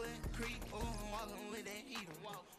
foot creep, ooh, I'm walking with that heater.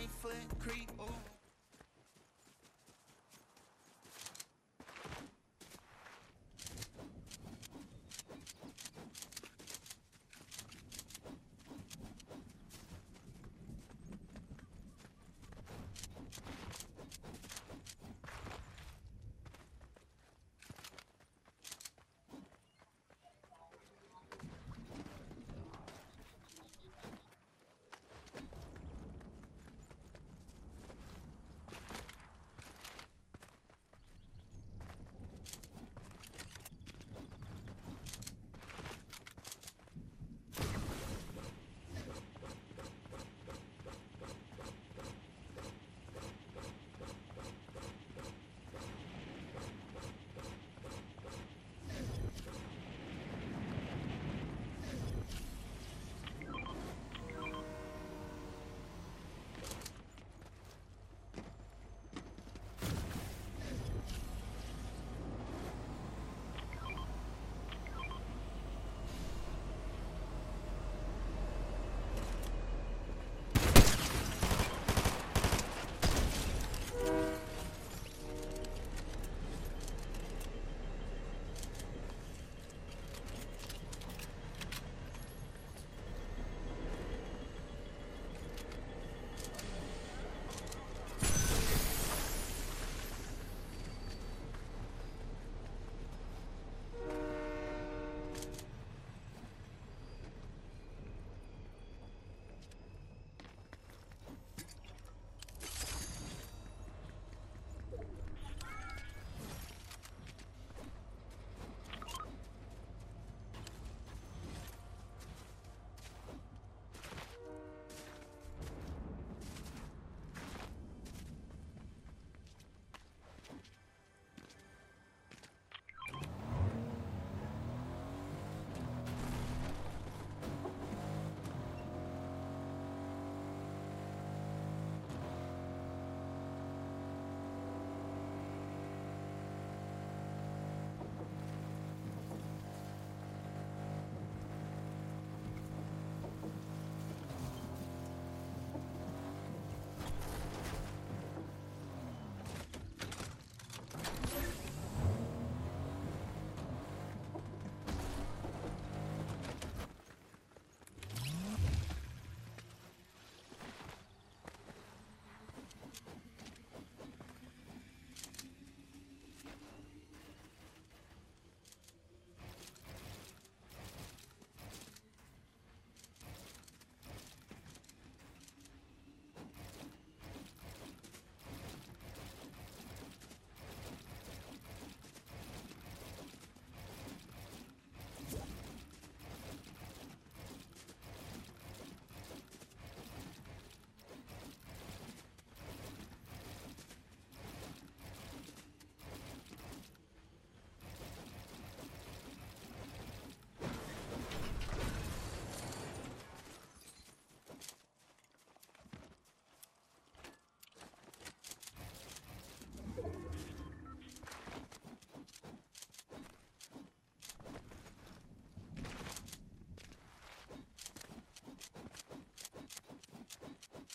Look. foot creep. Ooh.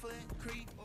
foot creep.